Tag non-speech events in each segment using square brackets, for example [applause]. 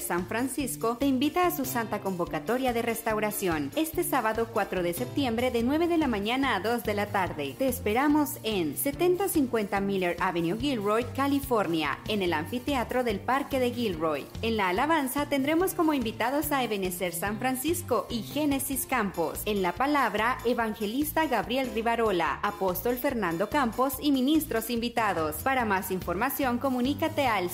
San Francisco te invita a su santa convocatoria de restauración este sábado 4 de septiembre de 9 de la mañana a 2 de la tarde. Te esperamos en 7050 Miller Avenue, Gilroy, California, en el anfiteatro del Parque de Gilroy. En la alabanza tendremos como invitados a Ebenezer San Francisco y Génesis Campos. En la palabra, evangelista Gabriel Rivarola, apóstol Fernando Campos y ministros invitados. Para más información, comunícate al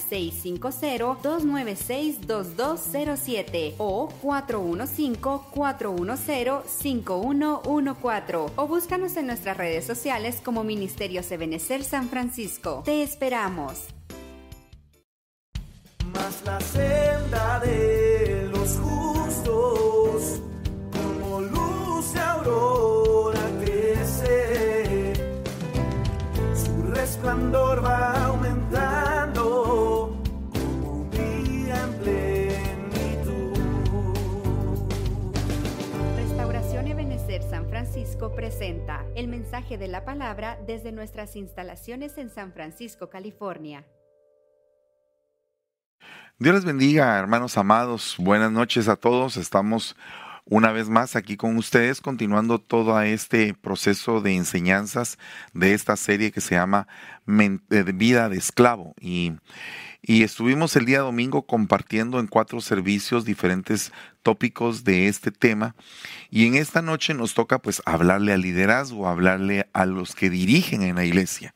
650-296-2207 o 415-410-5114 o búscanos en nuestras redes sociales como Ministerios Ebenecer San Francisco. Te esperamos. Más la senda de los justos, como luz de aurora crece, su resplandor va aumentando Presenta el mensaje de la palabra desde nuestras instalaciones en San Francisco, California. Dios les bendiga, hermanos amados. Buenas noches a todos. Estamos una vez más aquí con ustedes, continuando todo este proceso de enseñanzas de esta serie que se llama Vida de Esclavo. Y, y estuvimos el día domingo compartiendo en cuatro servicios diferentes tópicos de este tema. Y en esta noche nos toca pues hablarle al liderazgo, hablarle a los que dirigen en la iglesia.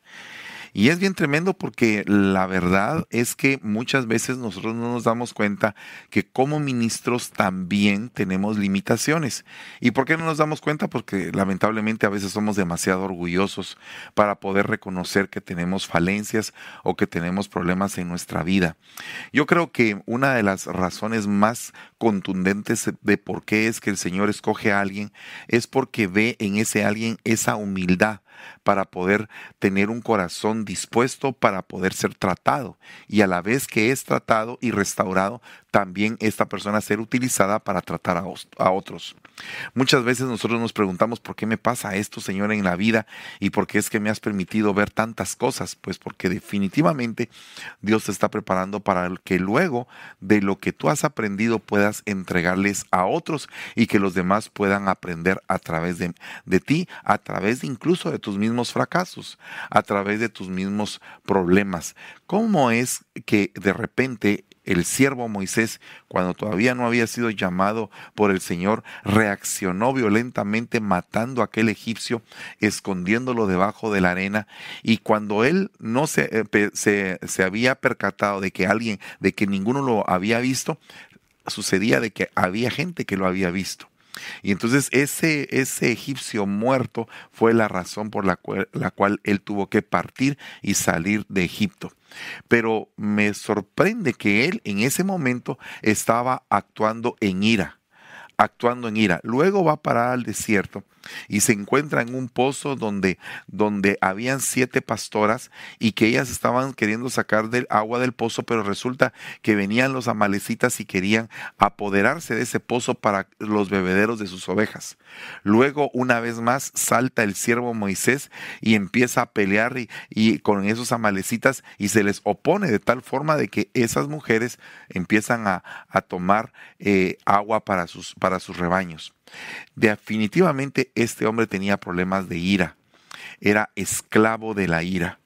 Y es bien tremendo porque la verdad es que muchas veces nosotros no nos damos cuenta que como ministros también tenemos limitaciones. ¿Y por qué no nos damos cuenta? Porque lamentablemente a veces somos demasiado orgullosos para poder reconocer que tenemos falencias o que tenemos problemas en nuestra vida. Yo creo que una de las razones más contundentes de por qué es que el Señor escoge a alguien es porque ve en ese alguien esa humildad para poder tener un corazón dispuesto para poder ser tratado. Y a la vez que es tratado y restaurado, también esta persona ser utilizada para tratar a, otros. Muchas veces nosotros nos preguntamos por qué me pasa esto, Señor, en la vida y por qué es que me has permitido ver tantas cosas. Pues porque definitivamente Dios te está preparando para que luego de lo que tú has aprendido puedas entregarles a otros y que los demás puedan aprender a través de, de ti, a través incluso de tus mismos fracasos, a través de tus mismos problemas. ¿Cómo es que de repente el siervo Moisés, cuando todavía no había sido llamado por el Señor, reaccionó violentamente matando a aquel egipcio, escondiéndolo debajo de la arena. Y cuando él no se, eh, se, se había percatado de que alguien, de que ninguno lo había visto, sucedía de que había gente que lo había visto. Y entonces ese, ese egipcio muerto fue la razón por la cual él tuvo que partir y salir de Egipto. Pero me sorprende que él en ese momento estaba actuando en ira actuando en ira. Luego va a parar al desierto y se encuentra en un pozo donde, donde habían siete pastoras y que ellas estaban queriendo sacar del agua del pozo, pero resulta que venían los amalecitas y querían apoderarse de ese pozo para los bebederos de sus ovejas. Luego, una vez más, salta el siervo Moisés y empieza a pelear y, con esos amalecitas y se les opone de tal forma de que esas mujeres empiezan a, tomar eh, agua para sus, para sus rebaños. Definitivamente este hombre tenía problemas de ira, era esclavo de la ira.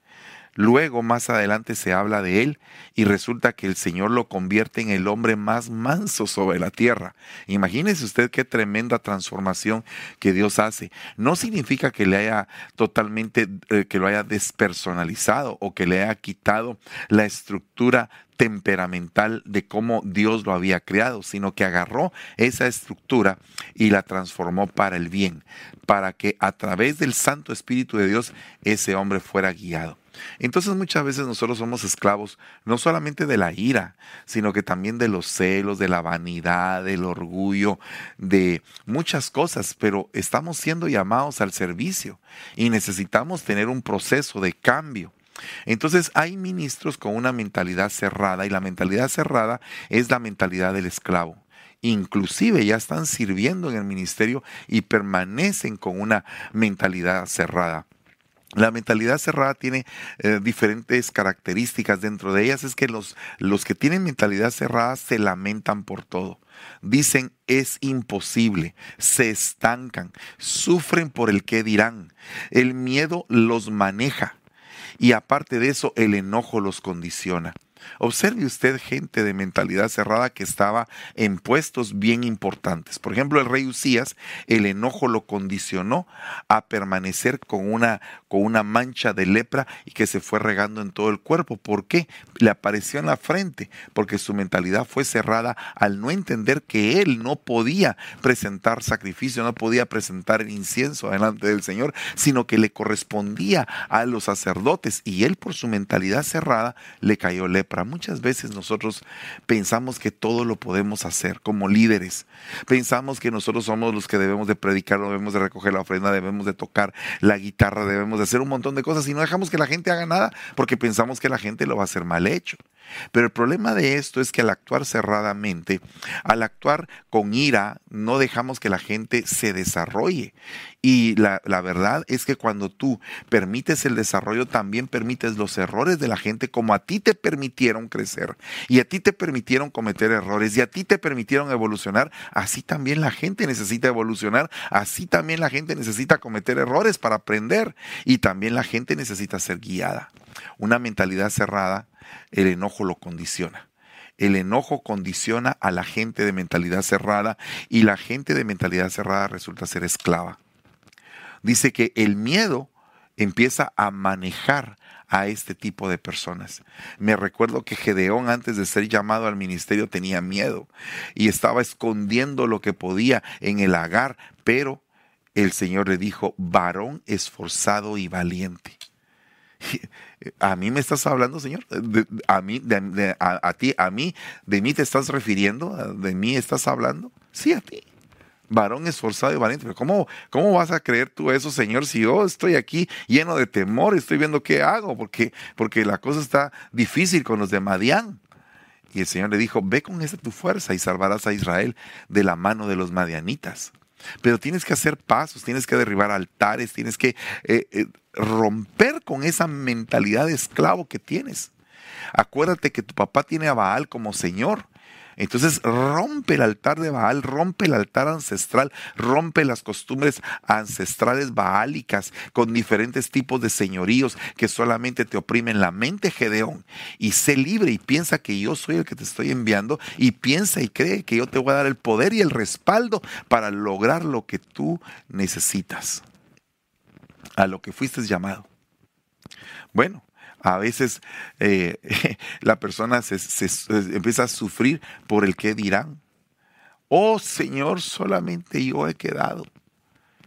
Luego, más adelante, se habla de él y resulta que el Señor lo convierte en el hombre más manso sobre la tierra. Imagínese usted qué tremenda transformación que Dios hace. No significa que le haya totalmente, eh, que lo haya despersonalizado o que le haya quitado la estructura temperamental de cómo Dios lo había creado, sino que agarró esa estructura y la transformó para el bien, para que a través del Santo Espíritu de Dios ese hombre fuera guiado. Entonces muchas veces nosotros somos esclavos no solamente de la ira, sino que también de los celos, de la vanidad, del orgullo, de muchas cosas, pero estamos siendo llamados al servicio y necesitamos tener un proceso de cambio. Entonces hay ministros con una mentalidad cerrada y la mentalidad cerrada es la mentalidad del esclavo. Inclusive ya están sirviendo en el ministerio y permanecen con una mentalidad cerrada. La mentalidad cerrada tiene eh, diferentes características. Dentro de ellas es que los, los que tienen mentalidad cerrada se lamentan por todo. Dicen es imposible, se estancan, sufren por el que dirán. El miedo los maneja y aparte de eso el enojo los condiciona. Observe usted gente de mentalidad cerrada que estaba en puestos bien importantes. Por ejemplo, el rey Usías, el enojo lo condicionó a permanecer con una, con una mancha de lepra y que se fue regando en todo el cuerpo. ¿Por qué? Le apareció en la frente, porque su mentalidad fue cerrada al no entender que él no podía presentar sacrificio, no podía presentar el incienso delante del Señor, sino que le correspondía a los sacerdotes y él por su mentalidad cerrada le cayó lepra. Muchas veces nosotros pensamos que todo lo podemos hacer como líderes. Pensamos que nosotros somos los que debemos de predicar, debemos de recoger la ofrenda, debemos de tocar la guitarra, debemos de hacer un montón de cosas y no dejamos que la gente haga nada porque pensamos que la gente lo va a hacer mal hecho. Pero el problema de esto es que al actuar cerradamente, al actuar con ira, no dejamos que la gente se desarrolle. Y la, verdad es que cuando tú permites el desarrollo, también permites los errores de la gente como a ti te permitieron crecer y a ti te permitieron cometer errores y a ti te permitieron evolucionar, así también la gente necesita evolucionar, así también la gente necesita cometer errores para aprender y también la gente necesita ser guiada. Una mentalidad cerrada el enojo lo condiciona. El enojo condiciona a la gente de mentalidad cerrada y la gente de mentalidad cerrada resulta ser esclava. Dice que el miedo empieza a manejar a este tipo de personas. Me recuerdo que Gedeón antes de ser llamado al ministerio tenía miedo y estaba escondiendo lo que podía en el agar, pero el Señor le dijo, varón esforzado y valiente. [laughs] ¿A mí me estás hablando, Señor? ¿A mí, a, ti, a mí, de mí te estás refiriendo? ¿De mí estás hablando? Sí, a ti. Varón esforzado y valiente. ¿cómo, ¿Cómo vas a creer tú eso, Señor, si yo estoy aquí lleno de temor, estoy viendo qué hago? Porque, porque la cosa está difícil con los de Madián. Y el Señor le dijo, ve con esa tu fuerza y salvarás a Israel de la mano de los madianitas. Pero tienes que hacer pasos, tienes que derribar altares, tienes que eh, eh, romper con esa mentalidad de esclavo que tienes. Acuérdate que tu papá tiene a Baal como Señor entonces rompe el altar de Baal, rompe el altar ancestral, rompe las costumbres ancestrales baálicas con diferentes tipos de señoríos que solamente te oprimen la mente, Gedeón. Y sé libre y piensa que yo soy el que te estoy enviando y piensa y cree que yo te voy a dar el poder y el respaldo para lograr lo que tú necesitas, a lo que fuiste llamado. Bueno, a veces eh, [laughs] la persona se, empieza a sufrir por el que dirán. Oh Señor, solamente yo he quedado.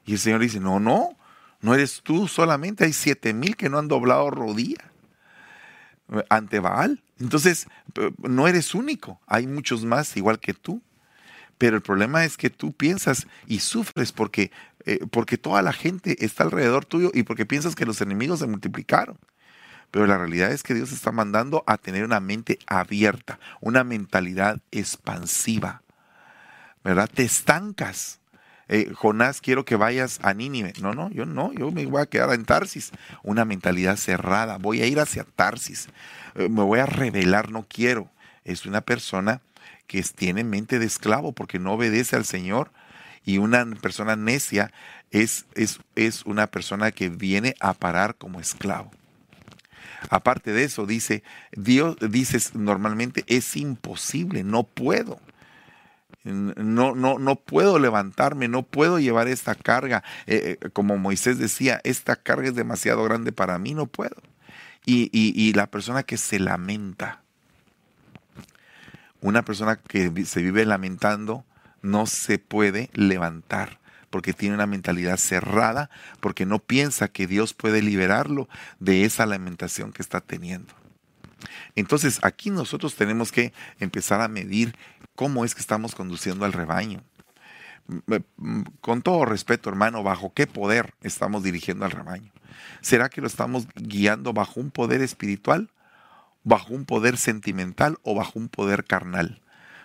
Y el Señor dice, no, no, no eres tú solamente, hay siete mil que no han doblado rodilla ante Baal. Entonces, no eres único, hay muchos más igual que tú. Pero el problema es que tú piensas y sufres porque, eh, porque toda la gente está alrededor tuyo y porque piensas que los enemigos se multiplicaron. Pero la realidad es que Dios está mandando a tener una mente abierta, una mentalidad expansiva. ¿Verdad? Te estancas. Eh, Jonás, quiero que vayas a Nínive. No, no, yo no, yo me voy a quedar en Tarsis. Una mentalidad cerrada. Voy a ir hacia Tarsis. Eh, me voy a revelar, no quiero. Es una persona que tiene mente de esclavo porque no obedece al Señor. Y una persona necia es, es, es una persona que viene a parar como esclavo. Aparte de eso, dice, Dios dices normalmente es imposible, no puedo. No, no, no puedo levantarme, no puedo llevar esta carga. Eh, eh, como Moisés decía, esta carga es demasiado grande para mí, no puedo. Y, y la persona que se lamenta, una persona que se vive lamentando, no se puede levantar porque tiene una mentalidad cerrada, porque no piensa que Dios puede liberarlo de esa lamentación que está teniendo. Entonces aquí nosotros tenemos que empezar a medir cómo es que estamos conduciendo al rebaño. Con todo respeto, hermano, ¿bajo qué poder estamos dirigiendo al rebaño? ¿Será que lo estamos guiando bajo un poder espiritual, bajo un poder sentimental o bajo un poder carnal?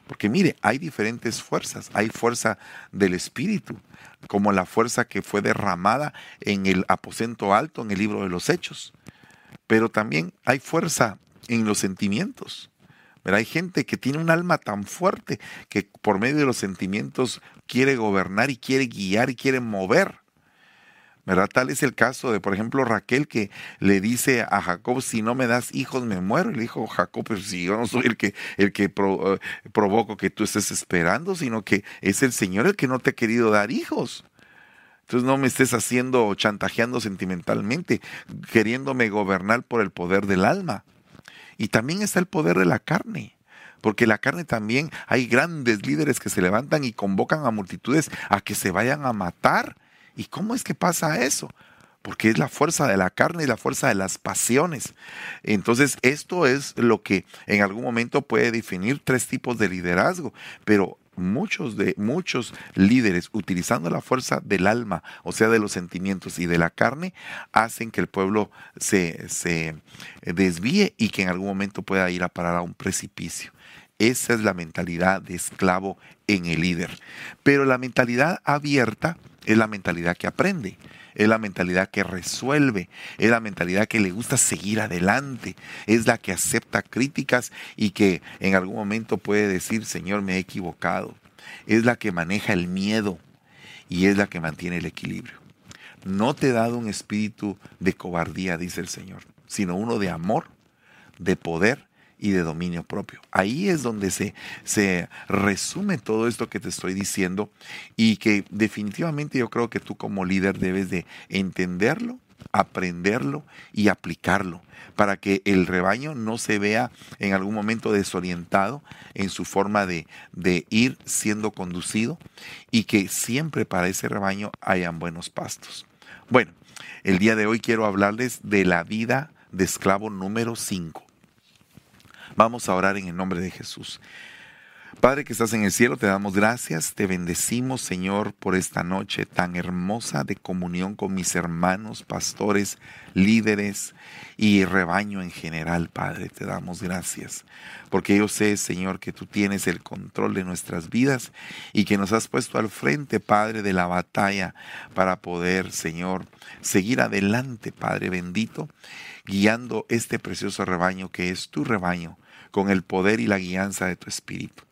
Porque mire, hay diferentes fuerzas. Hay fuerza del Espíritu, como la fuerza que fue derramada en el aposento alto en el libro de los Hechos. Pero también hay fuerza en los sentimientos. Hay gente que tiene un alma tan fuerte que por medio de los sentimientos quiere gobernar y quiere guiar y quiere mover. ¿Verdad? Tal es el caso de, por ejemplo, Raquel que le dice a Jacob, si no me das hijos, me muero. Y le dijo Jacob, pero si yo no soy el que, el que eh, provoco que tú estés esperando, sino que es el Señor el que no te ha querido dar hijos. Entonces no me estés haciendo, chantajeando sentimentalmente, queriéndome gobernar por el poder del alma. Y también está el poder de la carne porque la carne también hay grandes líderes que se levantan y convocan a multitudes a que se vayan a matar ¿Y cómo es que pasa eso? Porque es la fuerza de la carne y la fuerza de las pasiones. Entonces, esto es lo que en algún momento puede definir tres tipos de liderazgo, pero muchos de muchos líderes utilizando la fuerza del alma, o sea, de los sentimientos y de la carne, hacen que el pueblo se, se desvíe y que en algún momento pueda ir a parar a un precipicio. Esa es la mentalidad de esclavo en el líder. Pero la mentalidad abierta es la mentalidad que aprende, es la mentalidad que resuelve, es la mentalidad que le gusta seguir adelante, es la que acepta críticas y que en algún momento puede decir, Señor, me he equivocado. Es la que maneja el miedo y es la que mantiene el equilibrio. No te he dado un espíritu de cobardía, dice el Señor, sino uno de amor, de poder y de dominio propio. Ahí es donde se, se resume todo esto que te estoy diciendo y que definitivamente yo creo que tú como líder debes de entenderlo, aprenderlo y aplicarlo para que el rebaño no se vea en algún momento desorientado en su forma de, de ir siendo conducido y que siempre para ese rebaño hayan buenos pastos. Bueno, el día de hoy quiero hablarles de la vida de esclavo número 5. Vamos a orar en el nombre de Jesús. Padre que estás en el cielo, te damos gracias, te bendecimos Señor por esta noche tan hermosa de comunión con mis hermanos, pastores, líderes y rebaño en general, Padre, te damos gracias. Porque yo sé, Señor, que tú tienes el control de nuestras vidas y que nos has puesto al frente, Padre, de la batalla para poder, Señor, seguir adelante, Padre bendito, guiando este precioso rebaño que es tu rebaño con el poder y la guianza de tu Espíritu.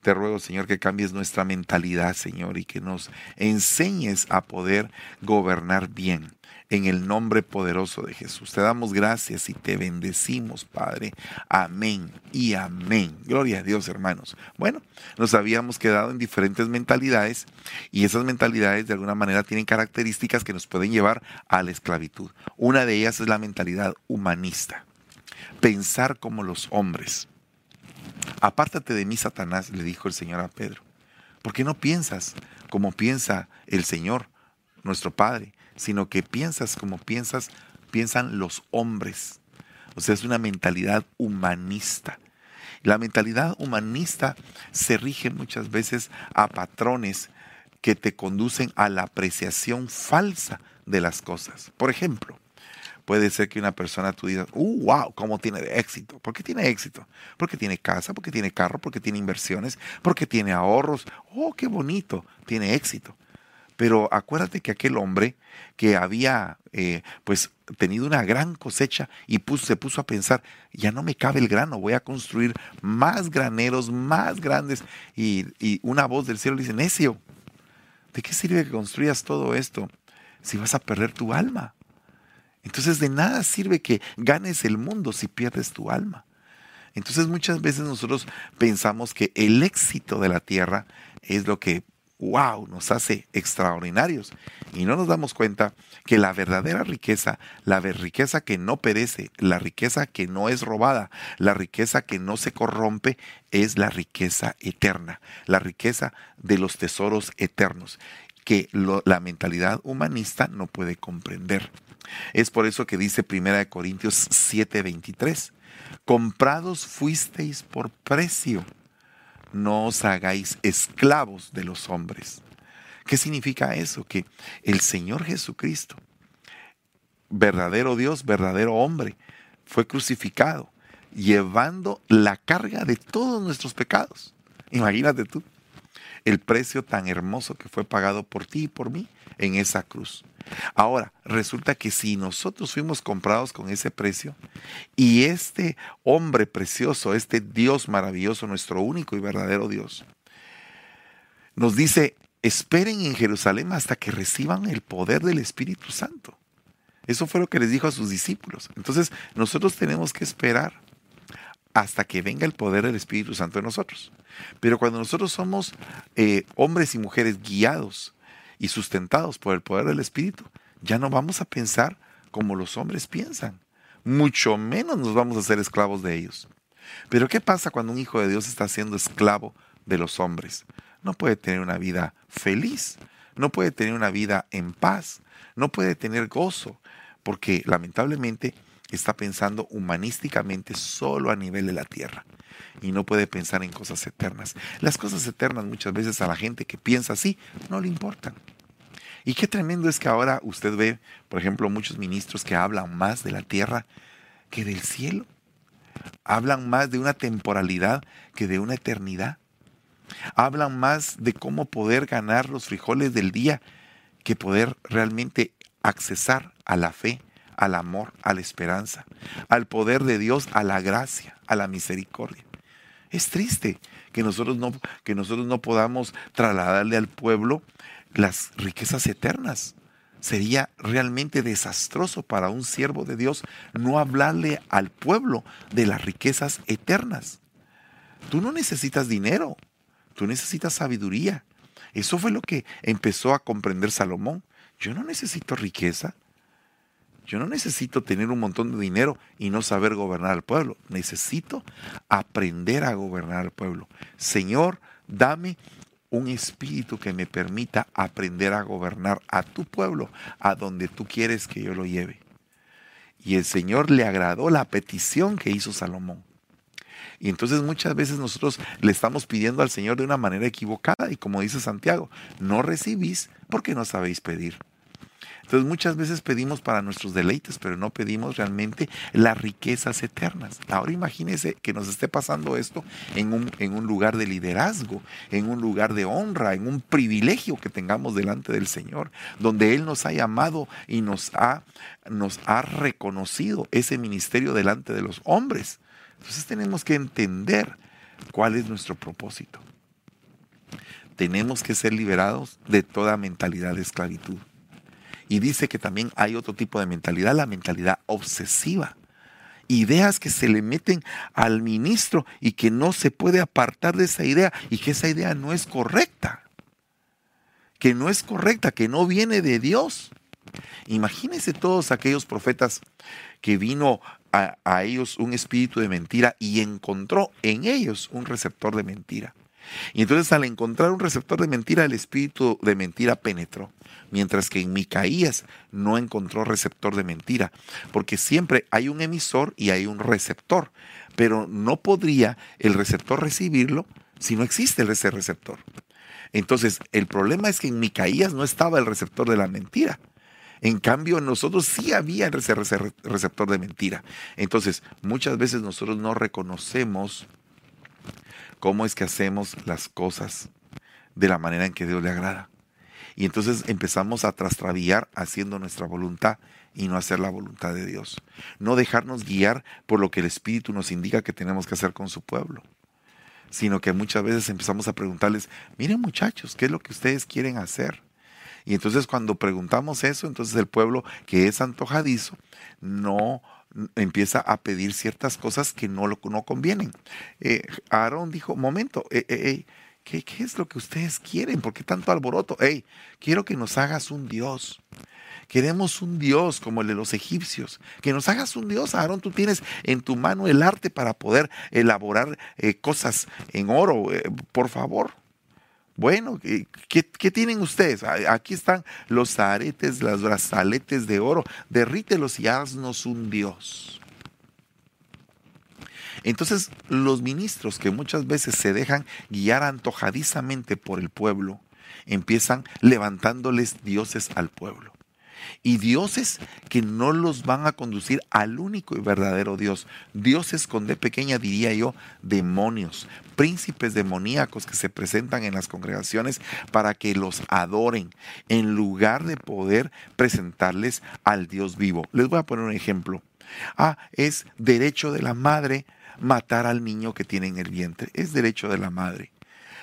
Te ruego, Señor, que cambies nuestra mentalidad, Señor, y que nos enseñes a poder gobernar bien en el nombre poderoso de Jesús. Te damos gracias y te bendecimos, Padre. Amén y amén. Gloria a Dios, hermanos. Bueno, nos habíamos quedado en diferentes mentalidades y esas mentalidades de alguna manera tienen características que nos pueden llevar a la esclavitud. Una de ellas es la mentalidad humanista pensar como los hombres. Apártate de mí, Satanás, le dijo el Señor a Pedro, porque no piensas como piensa el Señor, nuestro Padre, sino que piensas como piensas, piensan los hombres. O sea, es una mentalidad humanista. La mentalidad humanista se rige muchas veces a patrones que te conducen a la apreciación falsa de las cosas. Por ejemplo, puede ser que una persona tú digas, uh, wow, cómo tiene éxito. ¿Por qué tiene éxito? Porque tiene casa, porque tiene carro, porque tiene inversiones, porque tiene ahorros. Oh, qué bonito, tiene éxito. Pero acuérdate que aquel hombre que había eh, pues tenido una gran cosecha y se puso a pensar, ya no me cabe el grano, voy a construir más graneros, más grandes. Y, y una voz del cielo le dice, necio, ¿de qué sirve que construyas todo esto si vas a perder tu alma? Entonces de nada sirve que ganes el mundo si pierdes tu alma. Entonces muchas veces nosotros pensamos que el éxito de la tierra es lo que, wow, nos hace extraordinarios. Y no nos damos cuenta que la verdadera riqueza, la riqueza que no perece, la riqueza que no es robada, la riqueza que no se corrompe, es la riqueza eterna, la riqueza de los tesoros eternos que la mentalidad humanista no puede comprender. Es por eso que dice 1 Corintios 7:23, comprados fuisteis por precio, no os hagáis esclavos de los hombres. ¿Qué significa eso? Que el Señor Jesucristo, verdadero Dios, verdadero hombre, fue crucificado, llevando la carga de todos nuestros pecados. Imagínate tú el precio tan hermoso que fue pagado por ti y por mí en esa cruz. Ahora, resulta que si nosotros fuimos comprados con ese precio y este hombre precioso, este Dios maravilloso, nuestro único y verdadero Dios, nos dice, esperen en Jerusalén hasta que reciban el poder del Espíritu Santo. Eso fue lo que les dijo a sus discípulos. Entonces, nosotros tenemos que esperar hasta que venga el poder del Espíritu Santo en nosotros. Pero cuando nosotros somos eh, hombres y mujeres guiados y sustentados por el poder del Espíritu, ya no vamos a pensar como los hombres piensan. Mucho menos nos vamos a hacer esclavos de ellos. Pero ¿qué pasa cuando un hijo de Dios está siendo esclavo de los hombres? No puede tener una vida feliz, no puede tener una vida en paz, no puede tener gozo, porque lamentablemente está pensando humanísticamente solo a nivel de la tierra y no puede pensar en cosas eternas. Las cosas eternas muchas veces a la gente que piensa así no le importan. Y qué tremendo es que ahora usted ve, por ejemplo, muchos ministros que hablan más de la tierra que del cielo. Hablan más de una temporalidad que de una eternidad. Hablan más de cómo poder ganar los frijoles del día que poder realmente accesar a la fe, al amor, a la esperanza, al poder de Dios, a la gracia, a la misericordia. Es triste que nosotros no, que nosotros no podamos trasladarle al pueblo las riquezas eternas. Sería realmente desastroso para un siervo de Dios no hablarle al pueblo de las riquezas eternas. Tú no necesitas dinero, tú necesitas sabiduría. Eso fue lo que empezó a comprender Salomón. Yo no necesito riqueza, yo no necesito tener un montón de dinero y no saber gobernar al pueblo. Necesito aprender a gobernar al pueblo. Señor, dame un espíritu que me permita aprender a gobernar a tu pueblo, a donde tú quieres que yo lo lleve. Y el Señor le agradó la petición que hizo Salomón. Y entonces muchas veces nosotros le estamos pidiendo al Señor de una manera equivocada y como dice Santiago, no recibís porque no sabéis pedir. Entonces muchas veces pedimos para nuestros deleites, pero no pedimos realmente las riquezas eternas. Ahora imagínese que nos esté pasando esto en un, en un lugar de liderazgo, en un lugar de honra, en un privilegio que tengamos delante del Señor, donde Él nos ha llamado y nos ha, nos ha reconocido ese ministerio delante de los hombres. Entonces tenemos que entender cuál es nuestro propósito. Tenemos que ser liberados de toda mentalidad de esclavitud. Y dice que también hay otro tipo de mentalidad, la mentalidad obsesiva. Ideas que se le meten al ministro y que no se puede apartar de esa idea y que esa idea no es correcta. Que no es correcta, que no viene de Dios. Imagínense todos aquellos profetas que vino a, a, ellos un espíritu de mentira y encontró en ellos un receptor de mentira. Y entonces al encontrar un receptor de mentira, el espíritu de mentira penetró. Mientras que en Micaías no encontró receptor de mentira, porque siempre hay un emisor y hay un receptor, pero no podría el receptor recibirlo si no existe ese receptor. Entonces, el problema es que en Micaías no estaba el receptor de la mentira. En cambio, nosotros sí había ese receptor de mentira. Entonces, muchas veces nosotros no reconocemos cómo es que hacemos las cosas de la manera en que Dios le agrada. Y entonces empezamos a trastraviar haciendo nuestra voluntad y no hacer la voluntad de Dios. No dejarnos guiar por lo que el Espíritu nos indica que tenemos que hacer con su pueblo, sino que muchas veces empezamos a preguntarles, miren muchachos, ¿qué es lo que ustedes quieren hacer? Y entonces cuando preguntamos eso, entonces el pueblo que es antojadizo no empieza a pedir ciertas cosas que no, no convienen. Eh, Aarón dijo, momento, eh, eh, ¿qué, ¿qué, es lo que ustedes quieren? ¿Por qué tanto alboroto? Hey, quiero que nos hagas un Dios. Queremos un Dios como el de los egipcios. Que nos hagas un Dios. Aarón, tú tienes en tu mano el arte para poder elaborar cosas en oro. por favor, bueno, ¿qué, tienen ustedes? Aquí están los aretes, los brazaletes de oro. Derrítelos y haznos un Dios. Entonces, los ministros que muchas veces se dejan guiar antojadizamente por el pueblo, empiezan levantándoles dioses al pueblo. Y dioses que no los van a conducir al único y verdadero Dios. Dioses con de pequeña diría yo, demonios, príncipes demoníacos que se presentan en las congregaciones para que los adoren en lugar de poder presentarles al Dios vivo. Les voy a poner un ejemplo. Ah, es derecho de la madre matar al niño que tiene en el vientre. Es derecho de la madre.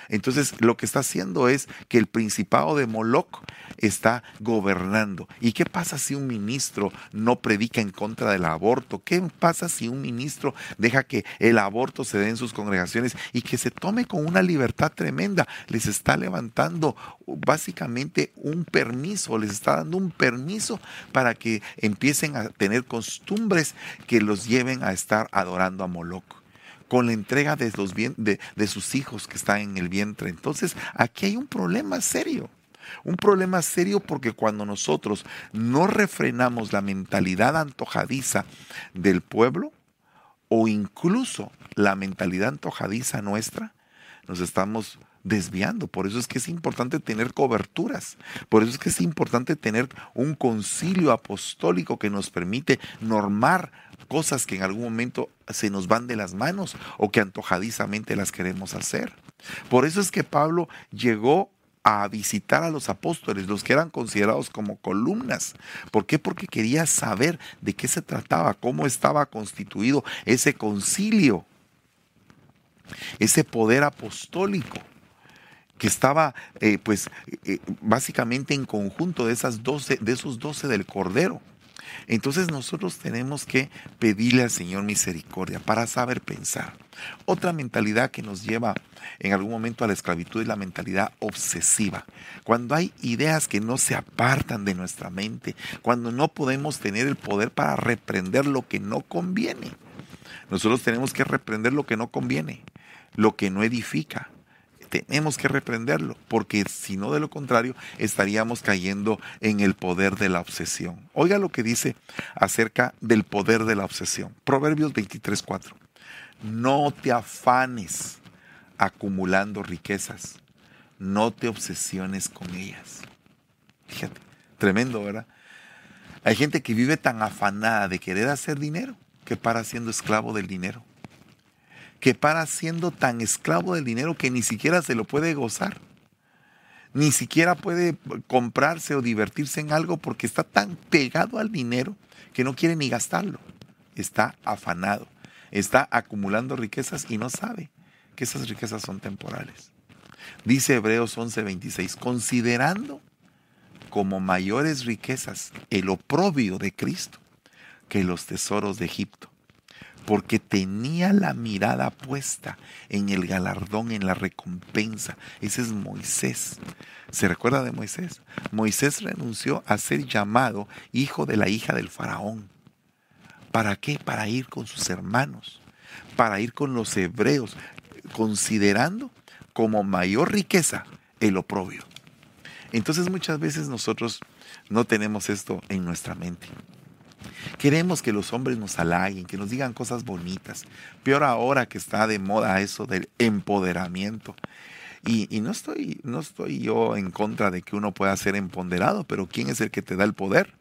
Entonces lo que está haciendo es que el principado de Moloch está gobernando. ¿Y qué pasa si un ministro no predica en contra del aborto? ¿Qué pasa si un ministro deja que el aborto se dé en sus congregaciones y que se tome con una libertad tremenda? Les está levantando básicamente un permiso, les está dando un permiso para que empiecen a tener costumbres que los lleven a estar adorando a Moloch con la entrega de, sus hijos que están en el vientre. Entonces, aquí hay un problema serio. Un problema serio porque cuando nosotros no refrenamos la mentalidad antojadiza del pueblo o incluso la mentalidad antojadiza nuestra, nos estamos desviando. Por eso es que es importante tener coberturas. Por eso es que es importante tener un concilio apostólico que nos permite normar cosas que en algún momento se nos van de las manos o que antojadizamente las queremos hacer. Por eso es que Pablo llegó a visitar a los apóstoles, los que eran considerados como columnas. ¿Por qué? Porque quería saber de qué se trataba, cómo estaba constituido ese concilio, ese poder apostólico que estaba eh, pues eh, básicamente en conjunto de, esas 12, de esos doce del Cordero. Entonces nosotros tenemos que pedirle al Señor misericordia para saber pensar. Otra mentalidad que nos lleva en algún momento a la esclavitud es la mentalidad obsesiva. Cuando hay ideas que no se apartan de nuestra mente, cuando no podemos tener el poder para reprender lo que no conviene. Nosotros tenemos que reprender lo que no conviene, lo que no edifica, tenemos que reprenderlo, porque si no de lo contrario estaríamos cayendo en el poder de la obsesión. Oiga lo que dice acerca del poder de la obsesión. Proverbios 23:4. No te afanes acumulando riquezas, no te obsesiones con ellas. Fíjate, tremendo, ¿verdad? Hay gente que vive tan afanada de querer hacer dinero que para siendo esclavo del dinero que para siendo tan esclavo del dinero que ni siquiera se lo puede gozar. Ni siquiera puede comprarse o divertirse en algo porque está tan pegado al dinero que no quiere ni gastarlo. Está afanado, está acumulando riquezas y no sabe que esas riquezas son temporales. Dice Hebreos 11:26, considerando como mayores riquezas el oprobio de Cristo que los tesoros de Egipto porque tenía la mirada puesta en el galardón, en la recompensa. Ese es Moisés. ¿Se recuerda de Moisés? Moisés renunció a ser llamado hijo de la hija del faraón. ¿Para qué? Para ir con sus hermanos, para ir con los hebreos, considerando como mayor riqueza el oprobio. Entonces muchas veces nosotros no tenemos esto en nuestra mente. Queremos que los hombres nos halaguen, que nos digan cosas bonitas. Peor ahora que está de moda eso del empoderamiento. Y, no, estoy, no estoy yo en contra de que uno pueda ser empoderado, pero ¿quién es el que te da el poder?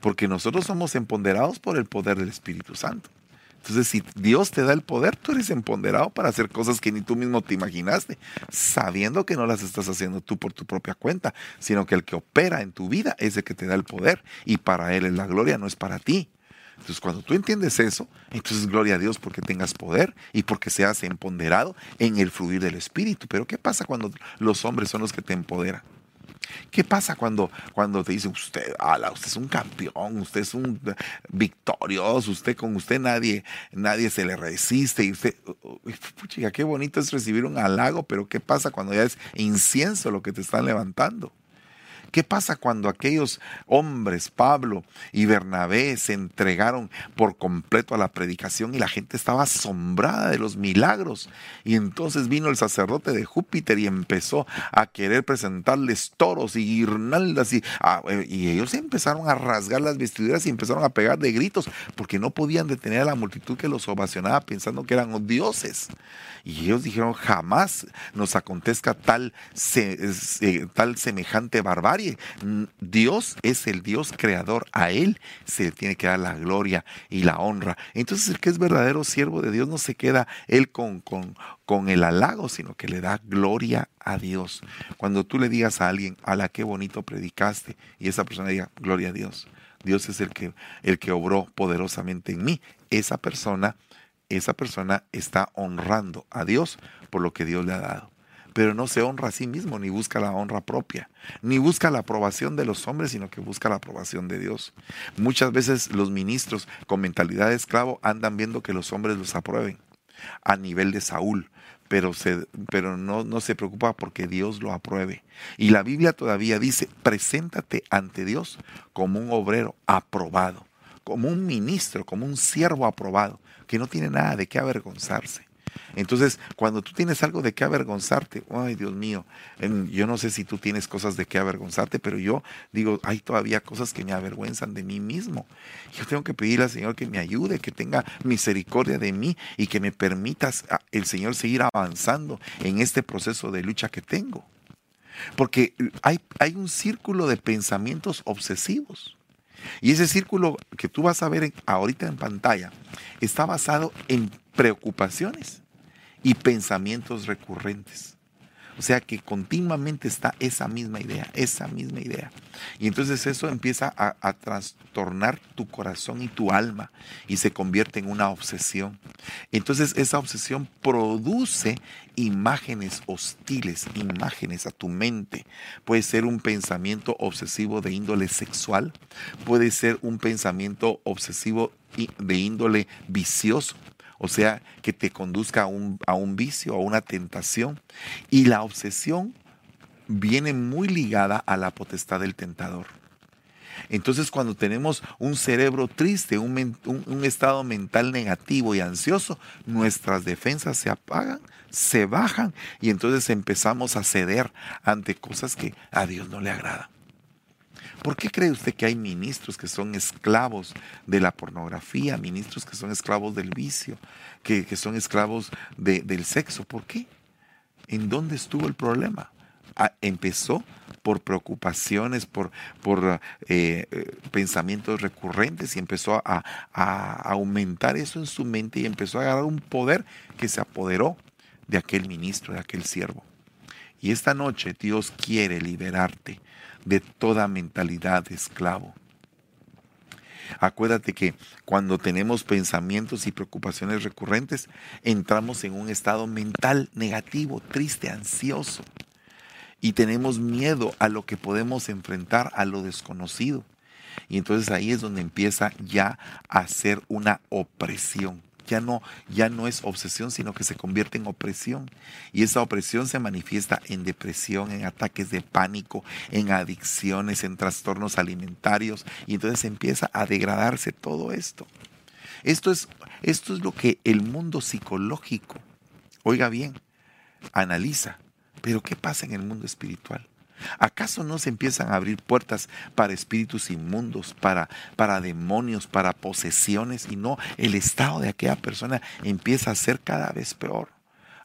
Porque nosotros somos empoderados por el poder del Espíritu Santo. Entonces, si Dios te da el poder, tú eres empoderado para hacer cosas que ni tú mismo te imaginaste, sabiendo que no las estás haciendo tú por tu propia cuenta, sino que el que opera en tu vida es el que te da el poder y para Él es la gloria, no es para ti. Entonces, cuando tú entiendes eso, entonces gloria a Dios porque tengas poder y porque seas empoderado en el fluir del Espíritu. Pero ¿qué pasa cuando los hombres son los que te empoderan? ¿Qué pasa cuando, cuando te dicen usted, ala, usted es un campeón, usted es un victorioso, usted con usted nadie, nadie se le resiste y usted, puchica, qué bonito es recibir un halago, pero ¿qué pasa cuando ya es incienso lo que te están levantando? ¿Qué pasa cuando aquellos hombres, Pablo y Bernabé, se entregaron por completo a la predicación y la gente estaba asombrada de los milagros? Y entonces vino el sacerdote de Júpiter y empezó a querer presentarles toros y guirnaldas y, ah, y ellos empezaron a rasgar las vestiduras y empezaron a pegar de gritos porque no podían detener a la multitud que los ovacionaba pensando que eran dioses. Y ellos dijeron, jamás nos acontezca tal, tal semejante barbarie Mm, Dios es el Dios creador. A Él se le tiene que dar la gloria y la honra. Entonces el que es verdadero siervo de Dios no se queda Él con, con, con el halago, sino que le da gloria a Dios. Cuando tú le digas a alguien, a la qué bonito predicaste, y esa persona diga, gloria a Dios. Dios es el que, el que obró poderosamente en mí. Esa persona, esa persona está honrando a Dios por lo que Dios le ha dado pero no se honra a sí mismo, ni busca la honra propia, ni busca la aprobación de los hombres, sino que busca la aprobación de Dios. Muchas veces los ministros con mentalidad de esclavo andan viendo que los hombres los aprueben a nivel de Saúl, pero, se, pero no, no se preocupa porque Dios lo apruebe. Y la Biblia todavía dice, preséntate ante Dios como un obrero aprobado, como un ministro, como un siervo aprobado, que no tiene nada de qué avergonzarse. Entonces, cuando tú tienes algo de qué avergonzarte, ay Dios mío, yo no sé si tú tienes cosas de qué avergonzarte, pero yo digo, hay todavía cosas que me avergüenzan de mí mismo. Yo tengo que pedirle al Señor que me ayude, que tenga misericordia de mí y que me permitas el Señor seguir avanzando en este proceso de lucha que tengo. Porque hay, hay un círculo de pensamientos obsesivos. Y ese círculo que tú vas a ver ahorita en pantalla está basado en preocupaciones y pensamientos recurrentes. O sea que continuamente está esa misma idea, esa misma idea. Y entonces eso empieza a, trastornar tu corazón y tu alma y se convierte en una obsesión. Entonces esa obsesión produce imágenes hostiles, imágenes a tu mente. Puede ser un pensamiento obsesivo de índole sexual, puede ser un pensamiento obsesivo de índole vicioso o sea, que te conduzca a un, a un vicio, a una tentación. Y la obsesión viene muy ligada a la potestad del tentador. Entonces cuando tenemos un cerebro triste, un, un, estado mental negativo y ansioso, nuestras defensas se apagan, se bajan y entonces empezamos a ceder ante cosas que a Dios no le agradan. ¿Por qué cree usted que hay ministros que son esclavos de la pornografía, ministros que son esclavos del vicio, que, son esclavos del sexo? ¿Por qué? ¿En dónde estuvo el problema? Ah, empezó por preocupaciones, por, por eh, eh, pensamientos recurrentes y empezó a, a, aumentar eso en su mente y empezó a agarrar un poder que se apoderó de aquel ministro, de aquel siervo. Y esta noche Dios quiere liberarte de toda mentalidad de esclavo. Acuérdate que cuando tenemos pensamientos y preocupaciones recurrentes, entramos en un estado mental negativo, triste, ansioso. Y tenemos miedo a lo que podemos enfrentar, a lo desconocido. Y entonces ahí es donde empieza ya a ser una opresión ya no, ya no es obsesión, sino que se convierte en opresión. Y esa opresión se manifiesta en depresión, en ataques de pánico, en adicciones, en trastornos alimentarios. Y entonces empieza a degradarse todo esto. Esto es, esto es lo que el mundo psicológico, oiga bien, analiza. Pero ¿qué pasa en el mundo espiritual? ¿Acaso no se empiezan a abrir puertas para espíritus inmundos, para, para demonios, para posesiones? Y no, el estado de aquella persona empieza a ser cada vez peor,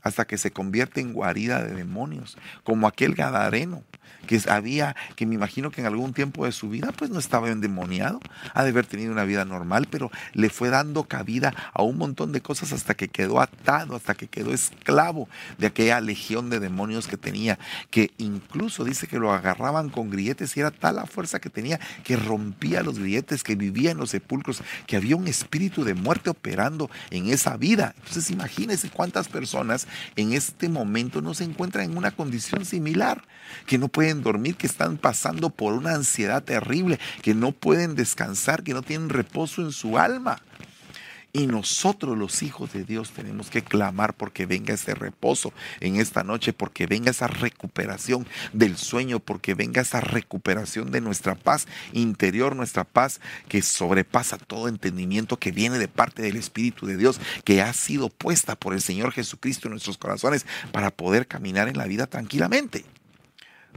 hasta que se convierte en guarida de demonios, como aquel Gadareno que había, que me imagino que en algún tiempo de su vida pues no estaba endemoniado, ha de haber tenido una vida normal, pero le fue dando cabida a un montón de cosas hasta que quedó atado, hasta que quedó esclavo de aquella legión de demonios que tenía, que incluso dice que lo agarraban con grilletes y era tal la fuerza que tenía que rompía los grilletes, que vivía en los sepulcros, que había un espíritu de muerte operando en esa vida. Entonces imagínense cuántas personas en este momento no se encuentran en una condición similar, que no pueden dormir, que están pasando por una ansiedad terrible, que no pueden descansar, que no tienen reposo en su alma. Y nosotros los hijos de Dios tenemos que clamar porque venga ese reposo en esta noche, porque venga esa recuperación del sueño, porque venga esa recuperación de nuestra paz interior, nuestra paz que sobrepasa todo entendimiento que viene de parte del Espíritu de Dios, que ha sido puesta por el Señor Jesucristo en nuestros corazones para poder caminar en la vida tranquilamente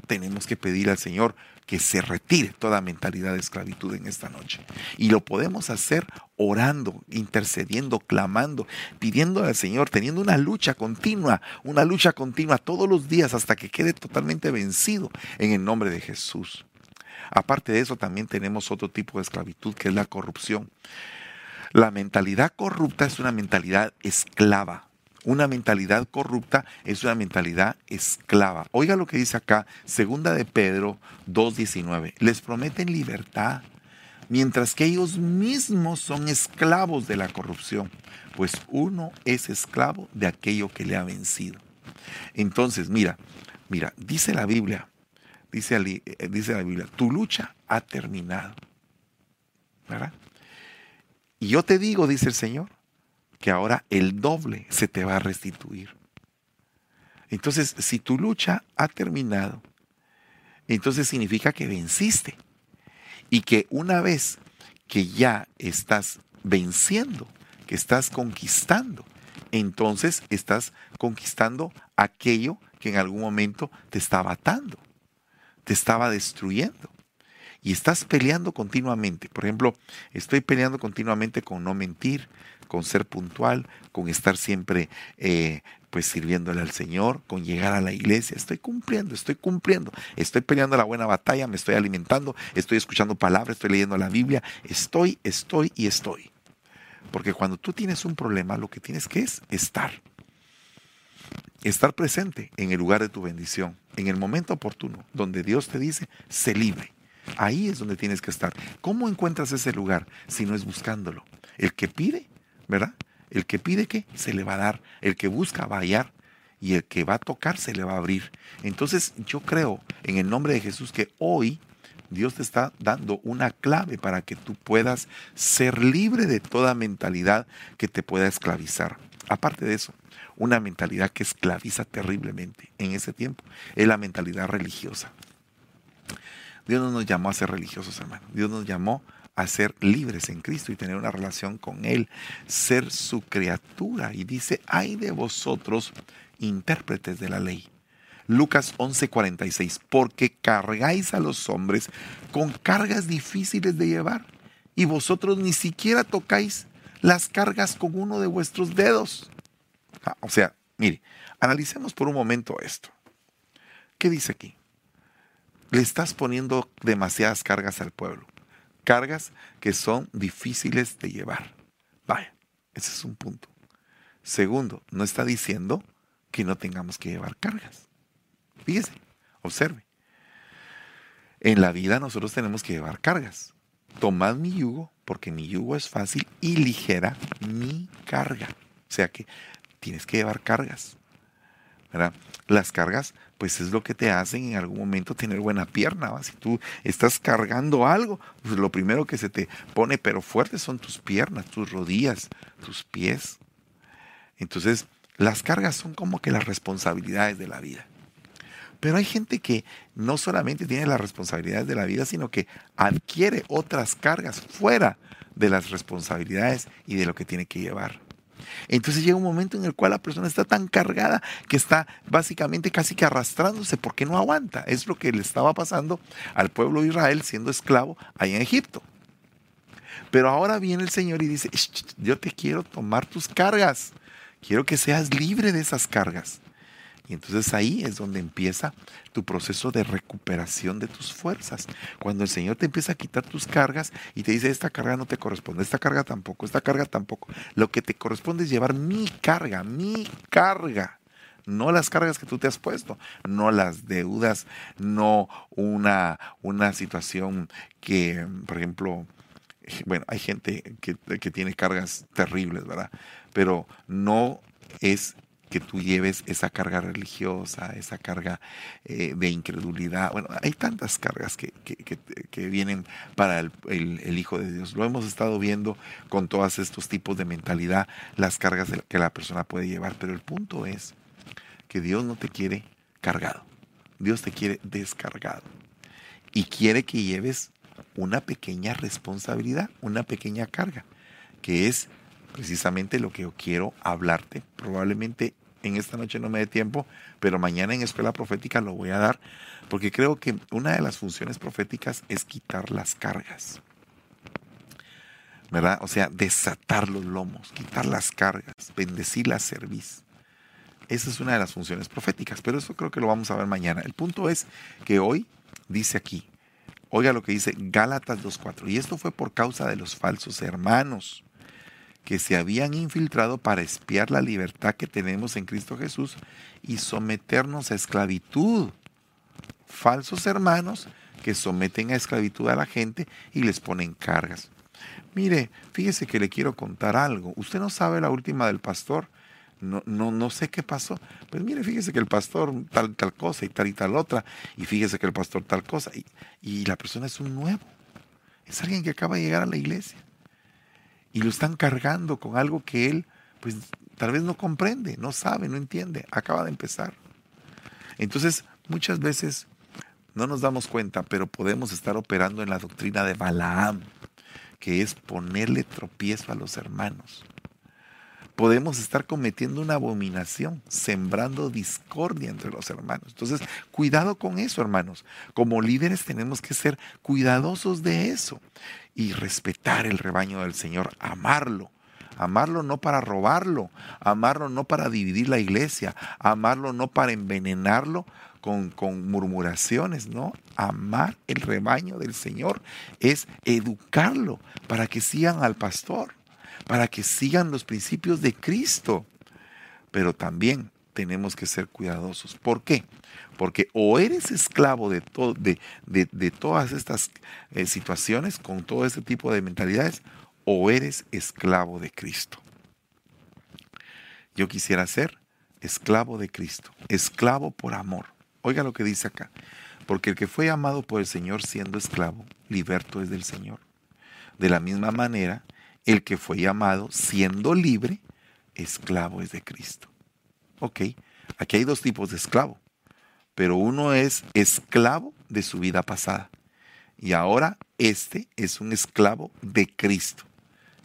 tenemos que pedir al Señor que se retire toda mentalidad de esclavitud en esta noche. Y lo podemos hacer orando, intercediendo, clamando, pidiendo al Señor, teniendo una lucha continua, una lucha continua todos los días hasta que quede totalmente vencido en el nombre de Jesús. Aparte de eso, también tenemos otro tipo de esclavitud que es la corrupción. La mentalidad corrupta es una mentalidad esclava. Una mentalidad corrupta es una mentalidad esclava. Oiga lo que dice acá, segunda de Pedro 2.19. Les prometen libertad, mientras que ellos mismos son esclavos de la corrupción, pues uno es esclavo de aquello que le ha vencido. Entonces, mira, mira, dice la Biblia, dice, eh, dice la Biblia, tu lucha ha terminado. ¿Verdad? Y yo te digo, dice el Señor, que ahora el doble se te va a restituir. Entonces, si tu lucha ha terminado, entonces significa que venciste. Y que una vez que ya estás venciendo, que estás conquistando, entonces estás conquistando aquello que en algún momento te estaba atando, te estaba destruyendo y estás peleando continuamente. Por ejemplo, estoy peleando continuamente con no mentir, con ser puntual, con estar siempre eh, pues sirviéndole al Señor, con llegar a la iglesia. Estoy cumpliendo, estoy cumpliendo. Estoy peleando la buena batalla, me estoy alimentando, estoy escuchando palabras, estoy leyendo la Biblia. Estoy, estoy y estoy. Porque cuando tú tienes un problema, lo que tienes que es estar. Estar presente en el lugar de tu bendición, en el momento oportuno, donde Dios te dice, sé libre. Ahí es donde tienes que estar. ¿Cómo encuentras ese lugar si no es buscándolo? El que pide, ¿verdad? El que pide que se le va a dar. El que busca va a hallar. Y el que va a tocar se le va a abrir. Entonces yo creo en el nombre de Jesús que hoy Dios te está dando una clave para que tú puedas ser libre de toda mentalidad que te pueda esclavizar. Aparte de eso, una mentalidad que esclaviza terriblemente en ese tiempo es la mentalidad religiosa. Dios no nos llamó a ser religiosos, hermano. Dios nos llamó a ser libres en Cristo y tener una relación con Él, ser su criatura. Y dice, ay de vosotros, intérpretes de la ley. Lucas 11:46, porque cargáis a los hombres con cargas difíciles de llevar y vosotros ni siquiera tocáis las cargas con uno de vuestros dedos. Ah, o sea, mire, analicemos por un momento esto. ¿Qué dice aquí? Le estás poniendo demasiadas cargas al pueblo. Cargas que son difíciles de llevar. Vaya, ese es un punto. Segundo, no está diciendo que no tengamos que llevar cargas. Fíjese, observe. En la vida nosotros tenemos que llevar cargas. Tomad mi yugo, porque mi yugo es fácil y ligera mi carga. O sea que tienes que llevar cargas. ¿verdad? Las cargas pues es lo que te hacen en algún momento tener buena pierna. Si tú estás cargando algo, pues lo primero que se te pone pero fuerte son tus piernas, tus rodillas, tus pies. Entonces, las cargas son como que las responsabilidades de la vida. Pero hay gente que no solamente tiene las responsabilidades de la vida, sino que adquiere otras cargas fuera de las responsabilidades y de lo que tiene que llevar. Entonces llega un momento en el cual la persona está tan cargada que está básicamente casi que arrastrándose porque no aguanta. Es lo que le estaba pasando al pueblo de Israel siendo esclavo allá en Egipto. Pero ahora viene el Señor y dice, yo te quiero tomar tus cargas. Quiero que seas libre de esas cargas. Y entonces ahí es donde empieza tu proceso de recuperación de tus fuerzas. Cuando el Señor te empieza a quitar tus cargas y te dice, esta carga no te corresponde, esta carga tampoco, esta carga tampoco. Lo que te corresponde es llevar mi carga, mi carga. No las cargas que tú te has puesto, no las deudas, no una, una situación que, por ejemplo, bueno, hay gente que, que tiene cargas terribles, ¿verdad? Pero no es que tú lleves esa carga religiosa, esa carga eh, de incredulidad. Bueno, hay tantas cargas que, vienen para el, Hijo de Dios. Lo hemos estado viendo con todos estos tipos de mentalidad, las cargas que la persona puede llevar. Pero el punto es que Dios no te quiere cargado. Dios te quiere descargado. Y quiere que lleves una pequeña responsabilidad, una pequeña carga, que es precisamente lo que yo quiero hablarte. Probablemente en esta noche no me dé tiempo, pero mañana en Escuela Profética lo voy a dar, porque creo que una de las funciones proféticas es quitar las cargas. ¿Verdad? O sea, desatar los lomos, quitar las cargas, bendecir la cerviz. Esa es una de las funciones proféticas, pero eso creo que lo vamos a ver mañana. El punto es que hoy dice aquí, Oiga lo que dice Gálatas 2.4. Y esto fue por causa de los falsos hermanos que se habían infiltrado para espiar la libertad que tenemos en Cristo Jesús y someternos a esclavitud. Falsos hermanos que someten a esclavitud a la gente y les ponen cargas. Mire, fíjese que le quiero contar algo. Usted no sabe la última del pastor. No, no, no sé qué pasó. Pues mire, fíjese que el pastor tal, tal cosa y tal y tal otra. Y fíjese que el pastor tal cosa. Y, y la persona es un nuevo. Es alguien que acaba de llegar a la iglesia. Y lo están cargando con algo que él, pues tal vez no comprende, no sabe, no entiende. Acaba de empezar. Entonces, muchas veces no nos damos cuenta, pero podemos estar operando en la doctrina de Balaam, que es ponerle tropiezo a los hermanos. Podemos estar cometiendo una abominación, sembrando discordia entre los hermanos. Entonces, cuidado con eso, hermanos. Como líderes tenemos que ser cuidadosos de eso y respetar el rebaño del Señor, amarlo. Amarlo no para robarlo, amarlo no para dividir la iglesia, amarlo no para envenenarlo, con, murmuraciones, ¿no? Amar el rebaño del Señor es educarlo para que sigan al pastor, para que sigan los principios de Cristo. Pero también tenemos que ser cuidadosos. ¿Por qué? Porque o eres esclavo de, de, de, todas estas eh, situaciones, con todo este tipo de mentalidades, o eres esclavo de Cristo. Yo quisiera ser esclavo de Cristo, esclavo por amor. Oiga lo que dice acá. Porque el que fue amado por el Señor siendo esclavo, liberto es del Señor. De la misma manera, el que fue llamado siendo libre, esclavo es de Cristo. Ok, aquí hay dos tipos de esclavo, pero uno es esclavo de su vida pasada y ahora este es un esclavo de Cristo.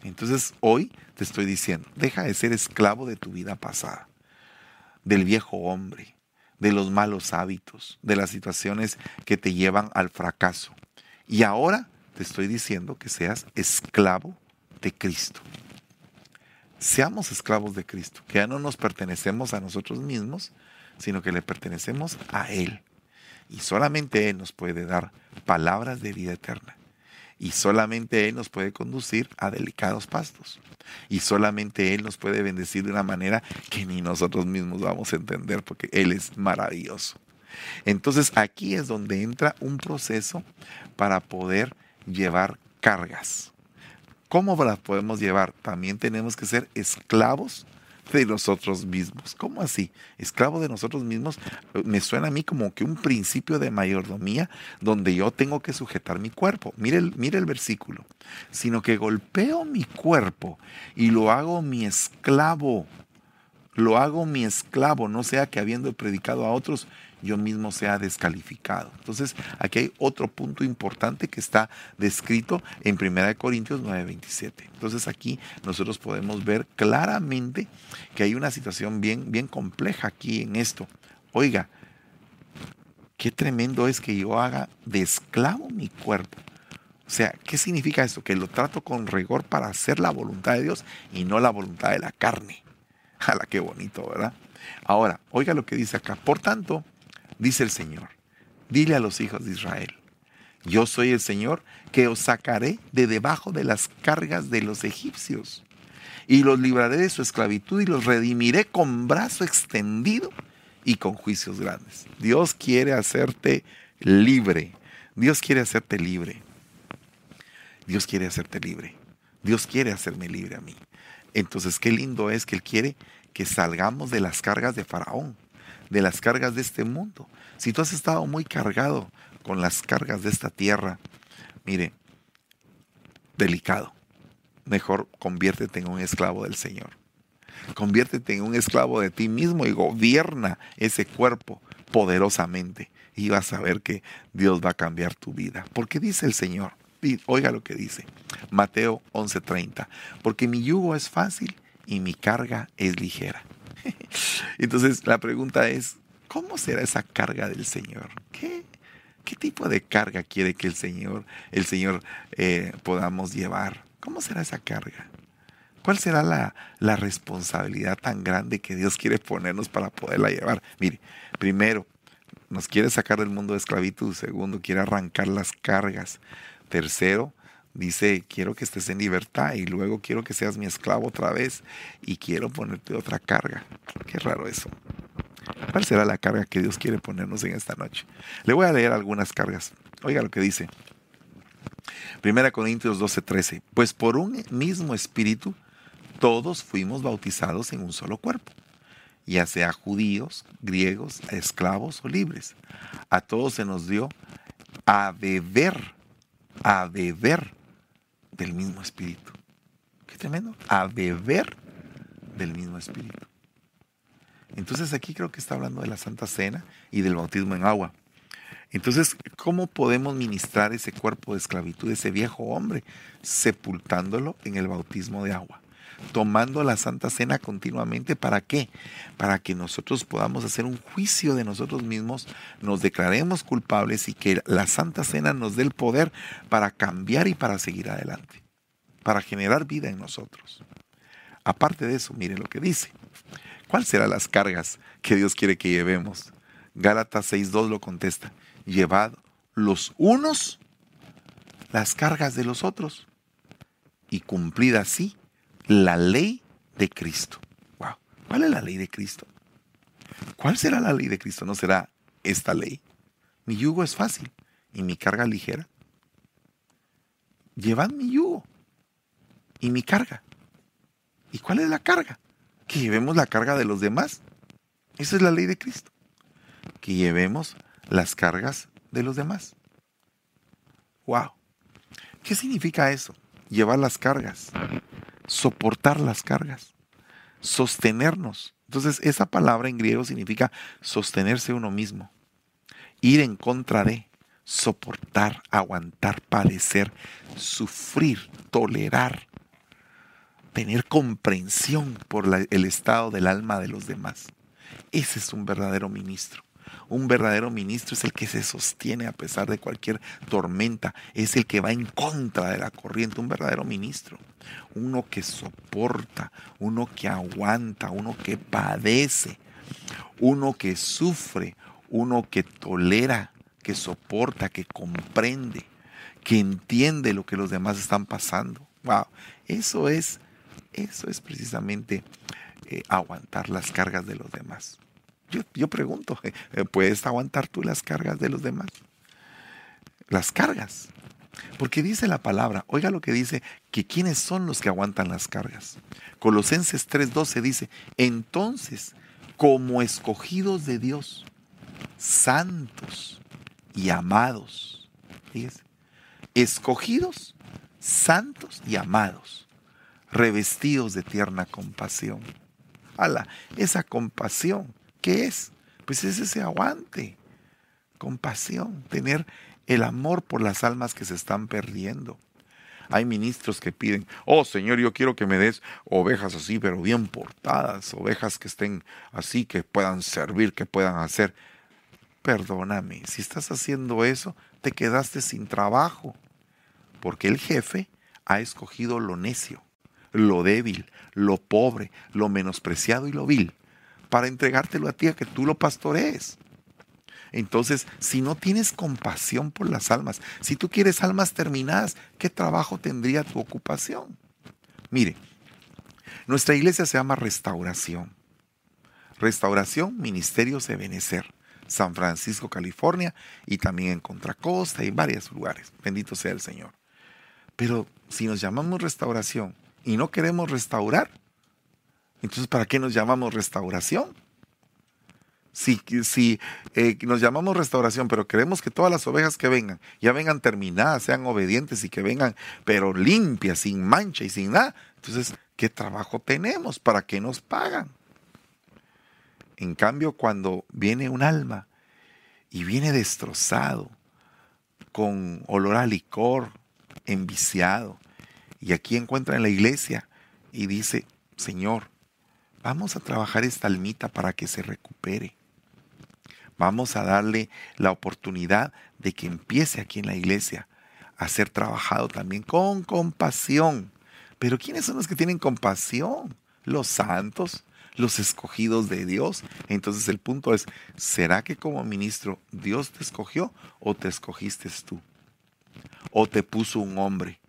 Entonces hoy te estoy diciendo, deja de ser esclavo de tu vida pasada, del viejo hombre, de los malos hábitos, de las situaciones que te llevan al fracaso. Y ahora te estoy diciendo que seas esclavo de Cristo. Seamos esclavos de Cristo, que ya no nos pertenecemos a nosotros mismos, sino que le pertenecemos a Él. Y solamente Él nos puede dar palabras de vida eterna. Y solamente Él nos puede conducir a delicados pastos. Y solamente Él nos puede bendecir de una manera que ni nosotros mismos vamos a entender porque Él es maravilloso. Entonces aquí es donde entra un proceso para poder llevar cargas. ¿Cómo las podemos llevar? También tenemos que ser esclavos de nosotros mismos. ¿Cómo así? Esclavo de nosotros mismos me suena a mí como que un principio de mayordomía donde yo tengo que sujetar mi cuerpo. Mire el, mire el versículo. Sino que golpeo mi cuerpo y lo hago mi esclavo. Lo hago mi esclavo, no sea que habiendo predicado a otros, yo mismo sea descalificado. Entonces, aquí hay otro punto importante que está descrito en 1 Corintios 9:27. Entonces, aquí nosotros podemos ver claramente que hay una situación bien, bien compleja aquí en esto. Oiga, qué tremendo es que yo haga de esclavo mi cuerpo. O sea, ¿qué significa esto? Que lo trato con rigor para hacer la voluntad de Dios y no la voluntad de la carne. [laughs] ¡Hala, qué bonito, ¿verdad? Ahora, oiga lo que dice acá. Por tanto, dice el Señor, dile a los hijos de Israel, yo soy el Señor que os sacaré de debajo de las cargas de los egipcios y los libraré de su esclavitud y los redimiré con brazo extendido y con juicios grandes. Dios quiere hacerte libre. Dios quiere hacerte libre. Dios quiere hacerte libre. Dios quiere hacerme libre a mí. Entonces, qué lindo es que Él quiere que salgamos de las cargas de Faraón de las cargas de este mundo. Si tú has estado muy cargado con las cargas de esta tierra, mire, delicado. Mejor conviértete en un esclavo del Señor. Conviértete en un esclavo de ti mismo y gobierna ese cuerpo poderosamente. Y vas a ver que Dios va a cambiar tu vida. Porque dice el Señor, oiga lo que dice, Mateo 11:30, porque mi yugo es fácil y mi carga es ligera. Entonces la pregunta es, ¿cómo será esa carga del Señor? ¿Qué, qué tipo de carga quiere que el Señor, el Señor eh, podamos llevar? ¿Cómo será esa carga? ¿Cuál será la, la, responsabilidad tan grande que Dios quiere ponernos para poderla llevar? Mire, primero, nos quiere sacar del mundo de esclavitud. Segundo, quiere arrancar las cargas. Tercero, dice, quiero que estés en libertad y luego quiero que seas mi esclavo otra vez y quiero ponerte otra carga. Qué raro eso. ¿Cuál será la carga que Dios quiere ponernos en esta noche? Le voy a leer algunas cargas. Oiga lo que dice. Primera Corintios 12:13. Pues por un mismo espíritu todos fuimos bautizados en un solo cuerpo, ya sea judíos, griegos, esclavos o libres. A todos se nos dio a beber, a beber del mismo espíritu. Qué tremendo. A beber del mismo espíritu. Entonces aquí creo que está hablando de la Santa Cena y del bautismo en agua. Entonces, ¿cómo podemos ministrar ese cuerpo de esclavitud, ese viejo hombre? Sepultándolo en el bautismo de agua. Tomando la Santa Cena continuamente, ¿para qué? Para que nosotros podamos hacer un juicio de nosotros mismos, nos declaremos culpables y que la Santa Cena nos dé el poder para cambiar y para seguir adelante, para generar vida en nosotros. Aparte de eso, mire lo que dice. ¿Cuáles serán las cargas que Dios quiere que llevemos? Gálatas 6.2 lo contesta. Llevad los unos las cargas de los otros y cumplid así la ley de Cristo. Wow. ¿Cuál es la ley de Cristo? ¿Cuál será la ley de Cristo? ¿No será esta ley? Mi yugo es fácil y mi carga ligera. Llevad mi yugo y mi carga. ¿Y cuál es la carga? que llevemos la carga de los demás. Esa es la ley de Cristo. Que llevemos las cargas de los demás. Wow. ¿Qué significa eso? Llevar las cargas, soportar las cargas, sostenernos. Entonces, esa palabra en griego significa sostenerse uno mismo, ir en contra de, soportar, aguantar, padecer, sufrir, tolerar, tener comprensión por el estado del alma de los demás. Ese es un verdadero ministro. Un verdadero ministro es el que se sostiene a pesar de cualquier tormenta, es el que va en contra de la corriente, un verdadero ministro. Uno que soporta, uno que aguanta, uno que padece, uno que sufre, uno que tolera, que soporta, que comprende, que entiende lo que los demás están pasando. Wow, eso es eso es precisamente eh, aguantar las cargas de los demás. Yo, pregunto, [laughs] eh, ¿puedes aguantar tú las cargas de los demás? Las cargas. Porque dice la palabra, oiga lo que dice, que quiénes son los que aguantan las cargas. Colosenses 3:12 dice, entonces, como escogidos de Dios, santos y amados, fíjese, escogidos, santos y amados revestidos de tierna compasión. Ala, esa compasión, ¿qué es? Pues es ese aguante, compasión, tener el amor por las almas que se están perdiendo. Hay ministros que piden, oh Señor, yo quiero que me des ovejas así, pero bien portadas, ovejas que estén así, que puedan servir, que puedan hacer. Perdóname, si estás haciendo eso, te quedaste sin trabajo, porque el jefe ha escogido lo necio lo débil, lo pobre, lo menospreciado y lo vil, para entregártelo a ti a que tú lo pastorees. Entonces, si no tienes compasión por las almas, si tú quieres almas terminadas, ¿qué trabajo tendría tu ocupación? Mire, nuestra iglesia se llama Restauración. Restauración, Ministerios de Benecer, San Francisco, California, y también en Contracosta y varios lugares. Bendito sea el Señor. Pero si nos llamamos restauración, y no queremos restaurar. Entonces, ¿para qué nos llamamos restauración? Si, eh, nos llamamos restauración, pero queremos que todas las ovejas que vengan ya vengan terminadas, sean obedientes y que vengan, pero limpias, sin mancha y sin nada, entonces, ¿qué trabajo tenemos? ¿Para qué nos pagan? En cambio, cuando viene un alma y viene destrozado, con olor a licor, enviciado, y aquí encuentra en la iglesia y dice, Señor, vamos a trabajar esta almita para que se recupere. Vamos a darle la oportunidad de que empiece aquí en la iglesia a ser trabajado también con compasión. Pero ¿quiénes son los que tienen compasión? Los santos, los escogidos de Dios. Entonces el punto es, ¿será que como ministro Dios te escogió o te escogiste tú? ¿O te puso un hombre?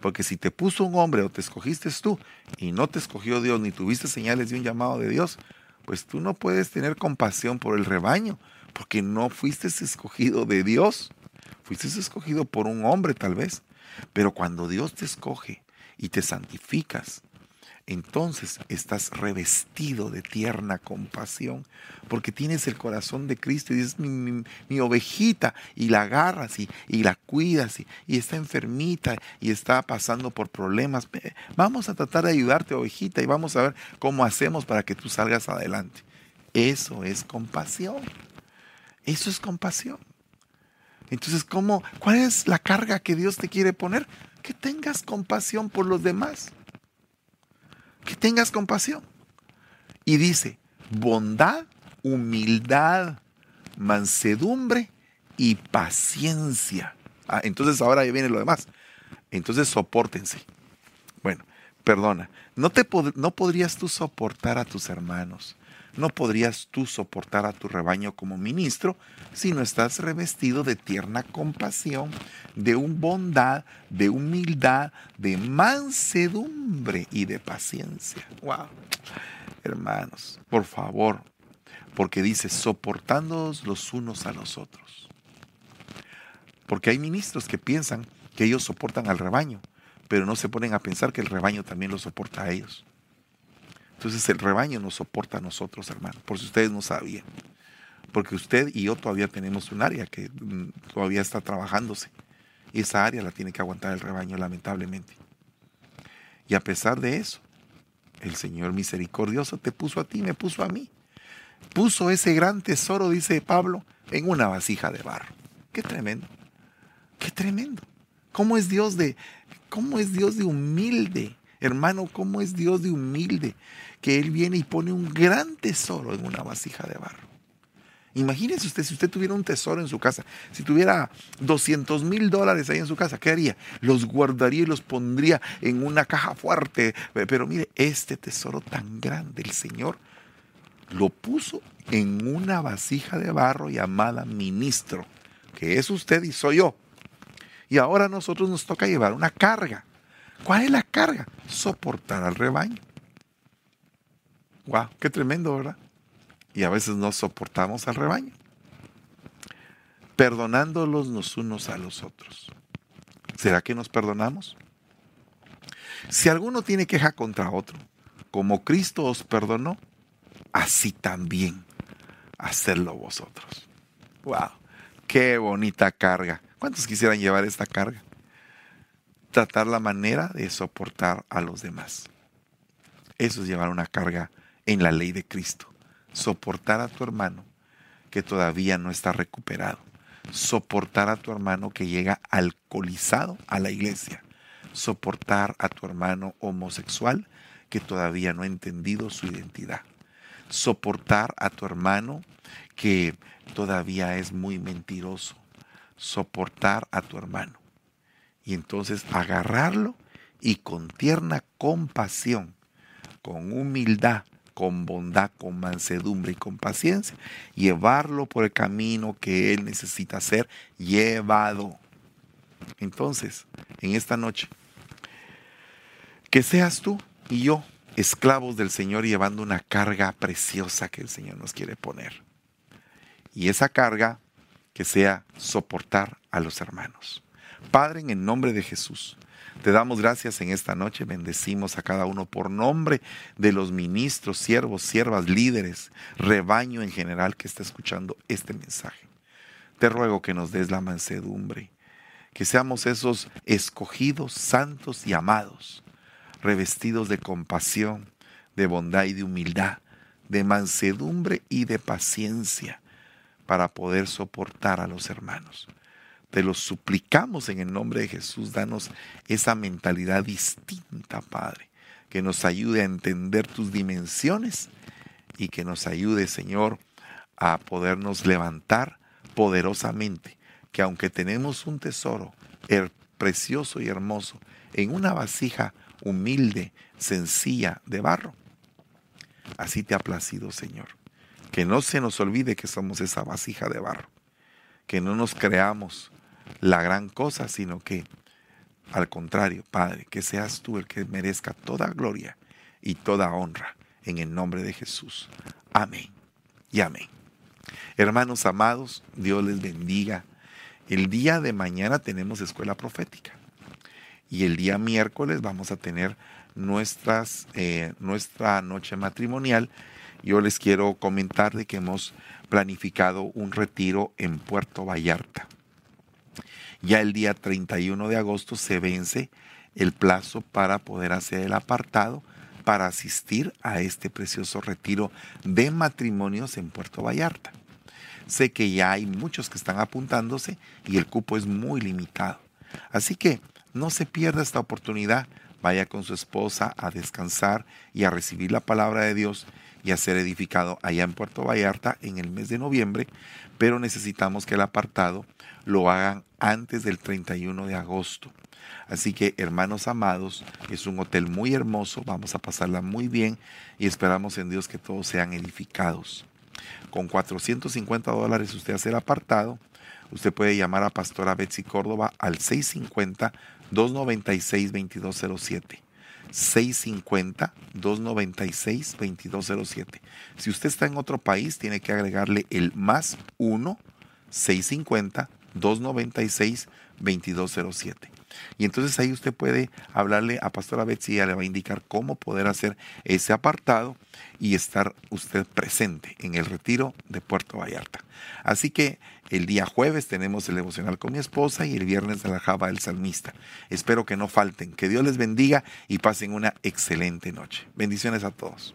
Porque si te puso un hombre o te escogiste tú y no te escogió Dios ni tuviste señales de un llamado de Dios, pues tú no puedes tener compasión por el rebaño, porque no fuiste escogido de Dios. Fuiste escogido por un hombre tal vez. Pero cuando Dios te escoge y te santificas, entonces estás revestido de tierna compasión, porque tienes el corazón de Cristo y dices, mi, ovejita, y la agarras y, la cuidas, y, y, está enfermita y está pasando por problemas. Vamos a tratar de ayudarte, ovejita, y vamos a ver cómo hacemos para que tú salgas adelante. Eso es compasión. Eso es compasión. Entonces, ¿cómo, ¿cuál es la carga que Dios te quiere poner? Que tengas compasión por los demás tengas compasión. Y dice, bondad, humildad, mansedumbre y paciencia. Ah, entonces ahora ya viene lo demás. Entonces soportense. Bueno, perdona, no, te no podrías tú soportar a tus hermanos, no podrías tú soportar a tu rebaño como ministro si no estás revestido de tierna compasión, de un bondad, de humildad, de mansedumbre y de paciencia. Wow. Hermanos, por favor, porque dice, soportándoos los unos a los otros. Porque hay ministros que piensan que ellos soportan al rebaño, pero no se ponen a pensar que el rebaño también lo soporta a ellos. Entonces el rebaño nos soporta a nosotros, hermano, por si ustedes no sabían. Porque usted y yo todavía tenemos un área que mm, todavía está trabajándose. Y esa área la tiene que aguantar el rebaño, lamentablemente. Y a pesar de eso, el Señor misericordioso te puso a ti, me puso a mí. Puso ese gran tesoro, dice Pablo, en una vasija de barro. Qué tremendo. Qué tremendo. ¿Cómo es Dios de, cómo es Dios de humilde? Hermano, ¿cómo es Dios de humilde? Que Él viene y pone un gran tesoro en una vasija de barro. Imagínese usted, si usted tuviera un tesoro en su casa, si tuviera 200 mil dólares ahí en su casa, ¿qué haría? Los guardaría y los pondría en una caja fuerte. Pero mire, este tesoro tan grande, el Señor lo puso en una vasija de barro llamada ministro, que es usted y soy yo. Y ahora a nosotros nos toca llevar una carga. ¿Cuál es la carga? Soportar al rebaño. ¡Wow! ¡Qué tremendo, ¿verdad? Y a veces no soportamos al rebaño. Perdonándolos los unos a los otros. ¿Será que nos perdonamos? Si alguno tiene queja contra otro, como Cristo os perdonó, así también hacerlo vosotros. ¡Wow! ¡Qué bonita carga! ¿Cuántos quisieran llevar esta carga? tratar la manera de soportar a los demás. Eso es llevar una carga en la ley de Cristo. Soportar a tu hermano que todavía no está recuperado. Soportar a tu hermano que llega alcoholizado a la iglesia. Soportar a tu hermano homosexual que todavía no ha entendido su identidad. Soportar a tu hermano que todavía es muy mentiroso. Soportar a tu hermano y entonces agarrarlo y con tierna compasión, con humildad, con bondad, con mansedumbre y con paciencia, llevarlo por el camino que Él necesita ser llevado. Entonces, en esta noche, que seas tú y yo esclavos del Señor llevando una carga preciosa que el Señor nos quiere poner. Y esa carga que sea soportar a los hermanos. Padre, en el nombre de Jesús, te damos gracias en esta noche, bendecimos a cada uno por nombre de los ministros, siervos, siervas, líderes, rebaño en general que está escuchando este mensaje. Te ruego que nos des la mansedumbre, que seamos esos escogidos, santos y amados, revestidos de compasión, de bondad y de humildad, de mansedumbre y de paciencia, para poder soportar a los hermanos. Te lo suplicamos en el nombre de Jesús. Danos esa mentalidad distinta, Padre, que nos ayude a entender tus dimensiones y que nos ayude, Señor, a podernos levantar poderosamente, que aunque tenemos un tesoro precioso y hermoso en una vasija humilde, sencilla de barro, Así te ha Señor. Que no se nos olvide que somos esa vasija de barro. Que no nos creamos la gran cosa, sino que al contrario, Padre, que seas tú el que merezca toda gloria y toda honra en el nombre de Jesús. Amén y amén. Hermanos amados, Dios les bendiga. El día de mañana tenemos escuela profética y el día miércoles vamos a tener nuestras, eh, nuestra noche matrimonial. Yo les quiero comentar de que hemos planificado un retiro en Puerto Vallarta. Ya el día 31 de agosto se vence el plazo para poder hacer el apartado para asistir a este precioso retiro de matrimonios en Puerto Vallarta. Sé que ya hay muchos que están apuntándose y el cupo es muy limitado. Así que no se pierda esta oportunidad. Vaya con su esposa a descansar y a recibir la palabra de Dios y a ser edificado allá en Puerto Vallarta en el mes de noviembre, pero necesitamos que el apartado lo hagan antes del 31 de agosto. Así que, hermanos amados, es un hotel muy hermoso, vamos a pasarla muy bien y esperamos en Dios que todos sean edificados. Con 450 dólares usted hace el apartado. Usted puede llamar a Pastora Betsy Córdoba al 650-296-2207. 650-296-2207. Si usted está en otro país, tiene que agregarle el más 1 650 296-2207. Y entonces ahí usted puede hablarle a Pastora Betsy ella le va a indicar cómo poder hacer ese apartado y estar usted presente en el retiro de Puerto Vallarta. Así que el día jueves tenemos el devocional con mi esposa y el viernes la Java del Salmista. Espero que no falten, que Dios les bendiga y pasen una excelente noche. Bendiciones a todos.